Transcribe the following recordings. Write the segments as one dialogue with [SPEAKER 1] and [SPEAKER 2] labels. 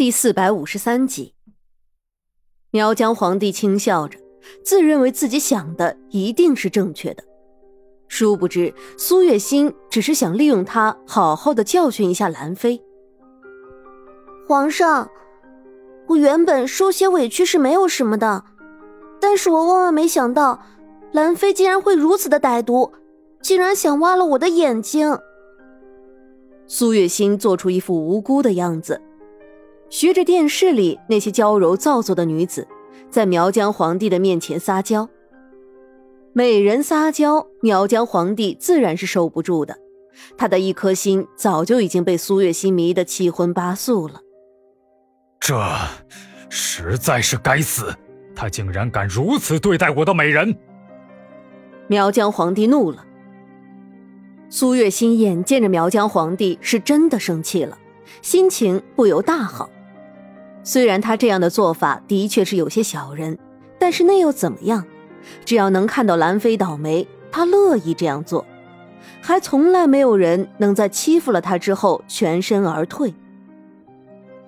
[SPEAKER 1] 第四百五十三集，苗疆皇帝轻笑着，自认为自己想的一定是正确的，殊不知苏月心只是想利用他好好的教训一下兰妃。
[SPEAKER 2] 皇上，我原本受些委屈是没有什么的，但是我万万没想到，兰妃竟然会如此的歹毒，竟然想挖了我的眼睛。
[SPEAKER 1] 苏月心做出一副无辜的样子。学着电视里那些娇柔造作的女子，在苗疆皇帝的面前撒娇。美人撒娇，苗疆皇帝自然是受不住的。他的一颗心早就已经被苏月心迷得七荤八素了。
[SPEAKER 3] 这实在是该死！他竟然敢如此对待我的美人！
[SPEAKER 1] 苗疆皇帝怒了。苏月心眼见着苗疆皇帝是真的生气了，心情不由大好。虽然他这样的做法的确是有些小人，但是那又怎么样？只要能看到兰妃倒霉，他乐意这样做。还从来没有人能在欺负了他之后全身而退。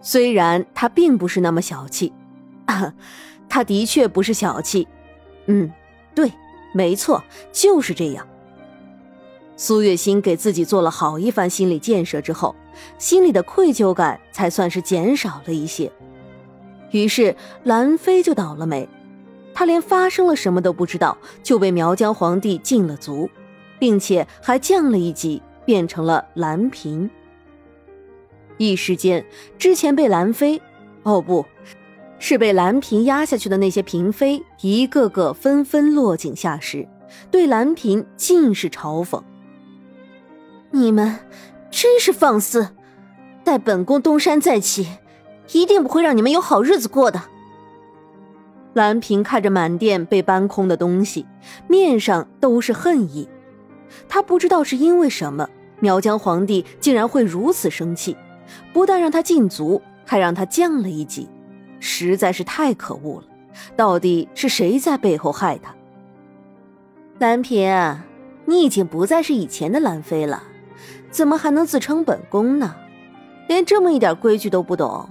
[SPEAKER 1] 虽然他并不是那么小气，啊他的确不是小气。嗯，对，没错，就是这样。苏月心给自己做了好一番心理建设之后，心里的愧疚感才算是减少了一些。于是兰妃就倒了霉，她连发生了什么都不知道，就被苗疆皇帝禁了足，并且还降了一级，变成了兰嫔。一时间，之前被兰妃，哦不，是被兰嫔压下去的那些嫔妃，一个个纷纷落井下石，对兰嫔尽是嘲讽。
[SPEAKER 2] 你们真是放肆！待本宫东山再起。一定不会让你们有好日子过的。
[SPEAKER 1] 兰嫔看着满殿被搬空的东西，面上都是恨意。她不知道是因为什么，苗疆皇帝竟然会如此生气，不但让他禁足，还让他降了一级，实在是太可恶了。到底是谁在背后害他？兰嫔，你已经不再是以前的兰妃了，怎么还能自称本宫呢？连这么一点规矩都不懂。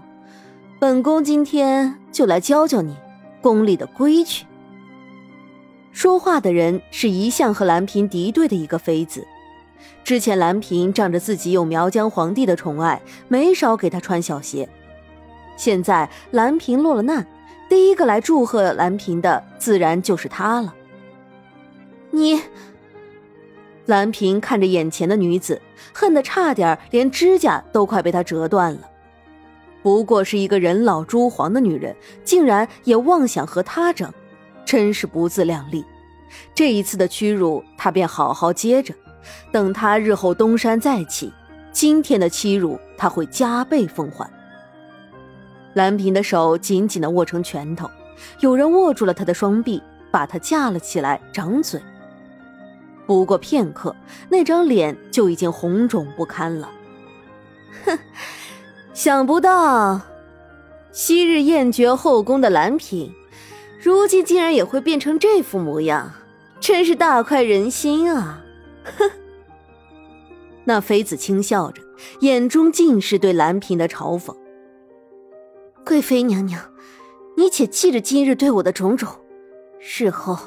[SPEAKER 1] 本宫今天就来教教你宫里的规矩。说话的人是一向和兰嫔敌对的一个妃子。之前兰嫔仗着自己有苗疆皇帝的宠爱，没少给她穿小鞋。现在兰嫔落了难，第一个来祝贺兰嫔的自然就是她了。你，兰嫔看着眼前的女子，恨得差点连指甲都快被她折断了。不过是一个人老珠黄的女人，竟然也妄想和他争，真是不自量力。这一次的屈辱，他便好好接着。等他日后东山再起，今天的欺辱他会加倍奉还。兰嫔的手紧紧地握成拳头，有人握住了她的双臂，把她架了起来，掌嘴。不过片刻，那张脸就已经红肿不堪了。哼。想不到，昔日艳绝后宫的兰嫔，如今竟然也会变成这副模样，真是大快人心啊！哼。那妃子轻笑着，眼中尽是对兰嫔的嘲讽。
[SPEAKER 2] 贵妃娘娘，你且记着今日对我的种种，日后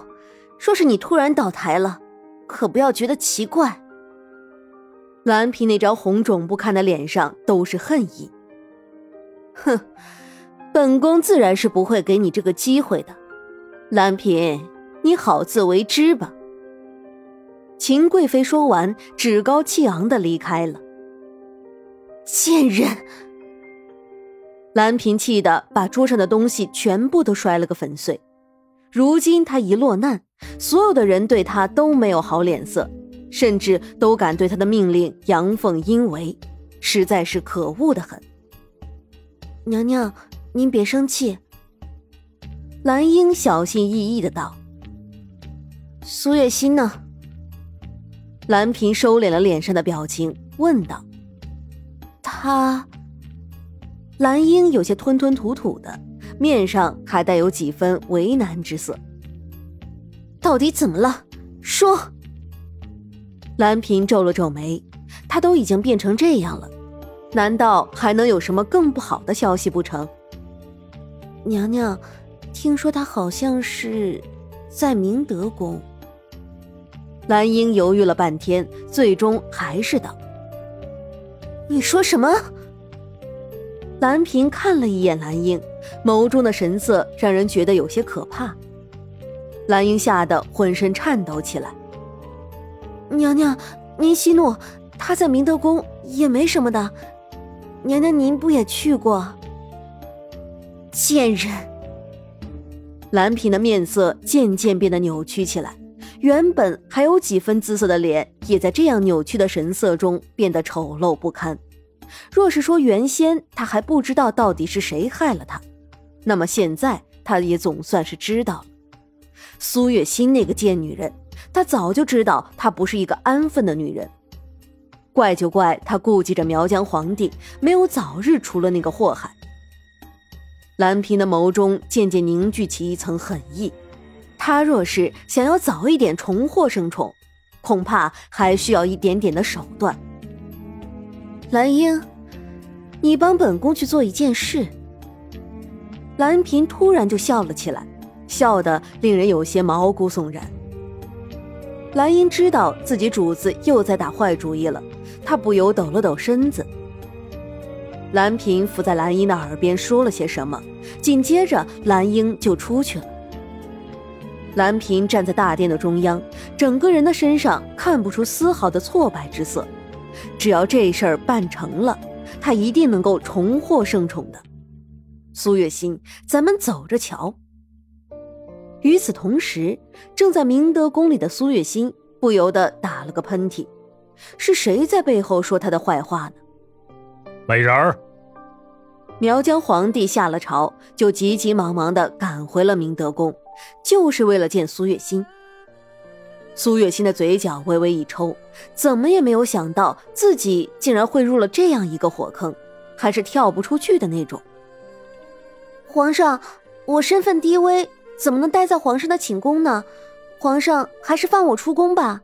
[SPEAKER 2] 若是你突然倒台了，可不要觉得奇怪。
[SPEAKER 1] 兰嫔那张红肿不堪的脸上都是恨意。哼，本宫自然是不会给你这个机会的，兰嫔，你好自为之吧。秦贵妃说完，趾高气昂的离开了。
[SPEAKER 2] 贱人！
[SPEAKER 1] 兰嫔气得把桌上的东西全部都摔了个粉碎。如今她一落难，所有的人对她都没有好脸色，甚至都敢对他的命令阳奉阴违，实在是可恶的很。
[SPEAKER 2] 娘娘，您别生气。
[SPEAKER 1] 兰英小心翼翼的道：“
[SPEAKER 2] 苏月心呢？”
[SPEAKER 1] 兰嫔收敛了脸上的表情，问道：“
[SPEAKER 2] 他？”
[SPEAKER 1] 兰英有些吞吞吐吐的，面上还带有几分为难之色。
[SPEAKER 2] 到底怎么了？说。
[SPEAKER 1] 兰嫔皱了皱眉，她都已经变成这样了。难道还能有什么更不好的消息不成？
[SPEAKER 2] 娘娘，听说他好像是在明德宫。
[SPEAKER 1] 蓝英犹豫了半天，最终还是道：“
[SPEAKER 2] 你说什么？”
[SPEAKER 1] 蓝萍看了一眼蓝英，眸中的神色让人觉得有些可怕。蓝英吓得浑身颤抖起来。
[SPEAKER 2] 娘娘，您息怒，他在明德宫也没什么的。娘娘，您不也去过？贱人！
[SPEAKER 1] 兰嫔的面色渐渐变得扭曲起来，原本还有几分姿色的脸，也在这样扭曲的神色中变得丑陋不堪。若是说原先他还不知道到底是谁害了他，那么现在他也总算是知道了。苏月心那个贱女人，他早就知道她不是一个安分的女人。怪就怪他顾忌着苗疆皇帝，没有早日除了那个祸害。蓝嫔的眸中渐渐凝聚起一层狠意，他若是想要早一点重获圣宠，恐怕还需要一点点的手段。
[SPEAKER 2] 蓝英，你帮本宫去做一件事。
[SPEAKER 1] 蓝嫔突然就笑了起来，笑得令人有些毛骨悚然。蓝英知道自己主子又在打坏主意了，她不由抖了抖身子。蓝平伏在蓝英的耳边说了些什么，紧接着蓝英就出去了。蓝平站在大殿的中央，整个人的身上看不出丝毫的挫败之色。只要这事儿办成了，他一定能够重获圣宠的。苏月心，咱们走着瞧。与此同时，正在明德宫里的苏月心不由得打了个喷嚏。是谁在背后说他的坏话呢？
[SPEAKER 3] 美人儿。
[SPEAKER 1] 苗疆皇帝下了朝，就急急忙忙的赶回了明德宫，就是为了见苏月心。苏月心的嘴角微微一抽，怎么也没有想到自己竟然会入了这样一个火坑，还是跳不出去的那种。
[SPEAKER 2] 皇上，我身份低微，怎么能待在皇上的寝宫呢？皇上还是放我出宫吧。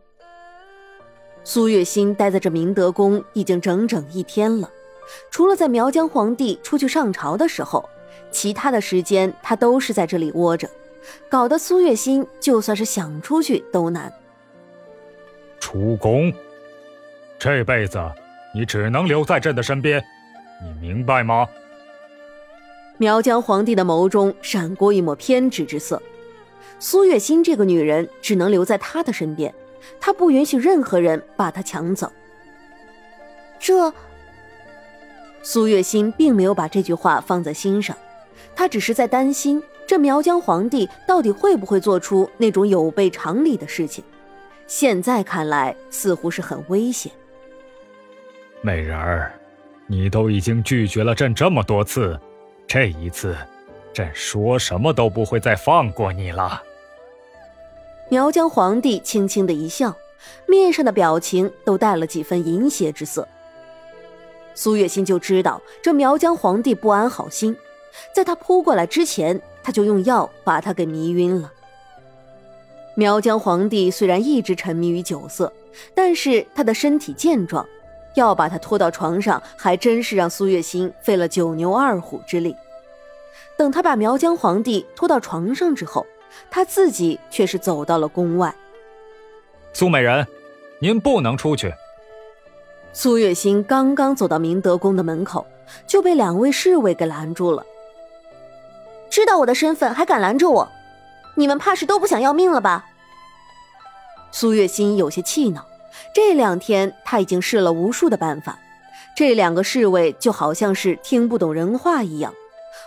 [SPEAKER 1] 苏月心待在这明德宫已经整整一天了，除了在苗疆皇帝出去上朝的时候，其他的时间他都是在这里窝着，搞得苏月心就算是想出去都难。
[SPEAKER 3] 出宫，这辈子你只能留在朕的身边，你明白吗？
[SPEAKER 1] 苗疆皇帝的眸中闪过一抹偏执之色。苏月心这个女人只能留在他的身边，他不允许任何人把她抢走。
[SPEAKER 2] 这，
[SPEAKER 1] 苏月心并没有把这句话放在心上，她只是在担心这苗疆皇帝到底会不会做出那种有悖常理的事情。现在看来，似乎是很危险。
[SPEAKER 3] 美人儿，你都已经拒绝了朕这么多次，这一次，朕说什么都不会再放过你了。
[SPEAKER 1] 苗疆皇帝轻轻的一笑，面上的表情都带了几分淫邪之色。苏月心就知道这苗疆皇帝不安好心，在他扑过来之前，他就用药把他给迷晕了。苗疆皇帝虽然一直沉迷于酒色，但是他的身体健壮，要把他拖到床上，还真是让苏月心费了九牛二虎之力。等他把苗疆皇帝拖到床上之后，他自己却是走到了宫外。
[SPEAKER 3] 苏美人，您不能出去。
[SPEAKER 1] 苏月心刚刚走到明德宫的门口，就被两位侍卫给拦住了。
[SPEAKER 2] 知道我的身份还敢拦着我？你们怕是都不想要命了吧？
[SPEAKER 1] 苏月心有些气恼，这两天他已经试了无数的办法，这两个侍卫就好像是听不懂人话一样，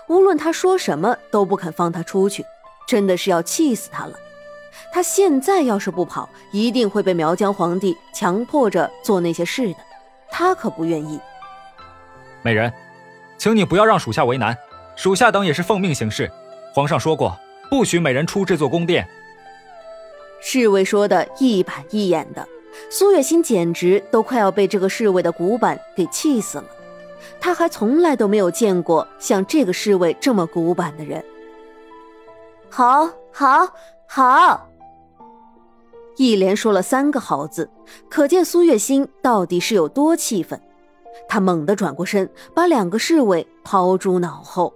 [SPEAKER 1] 无论他说什么都不肯放他出去，真的是要气死他了。他现在要是不跑，一定会被苗疆皇帝强迫着做那些事的，他可不愿意。
[SPEAKER 4] 美人，请你不要让属下为难，属下等也是奉命行事，皇上说过，不许美人出这座宫殿。
[SPEAKER 1] 侍卫说的一板一眼的，苏月心简直都快要被这个侍卫的古板给气死了。他还从来都没有见过像这个侍卫这么古板的人。
[SPEAKER 2] 好，好，好！
[SPEAKER 1] 一连说了三个好字，可见苏月心到底是有多气愤。他猛地转过身，把两个侍卫抛诸脑后。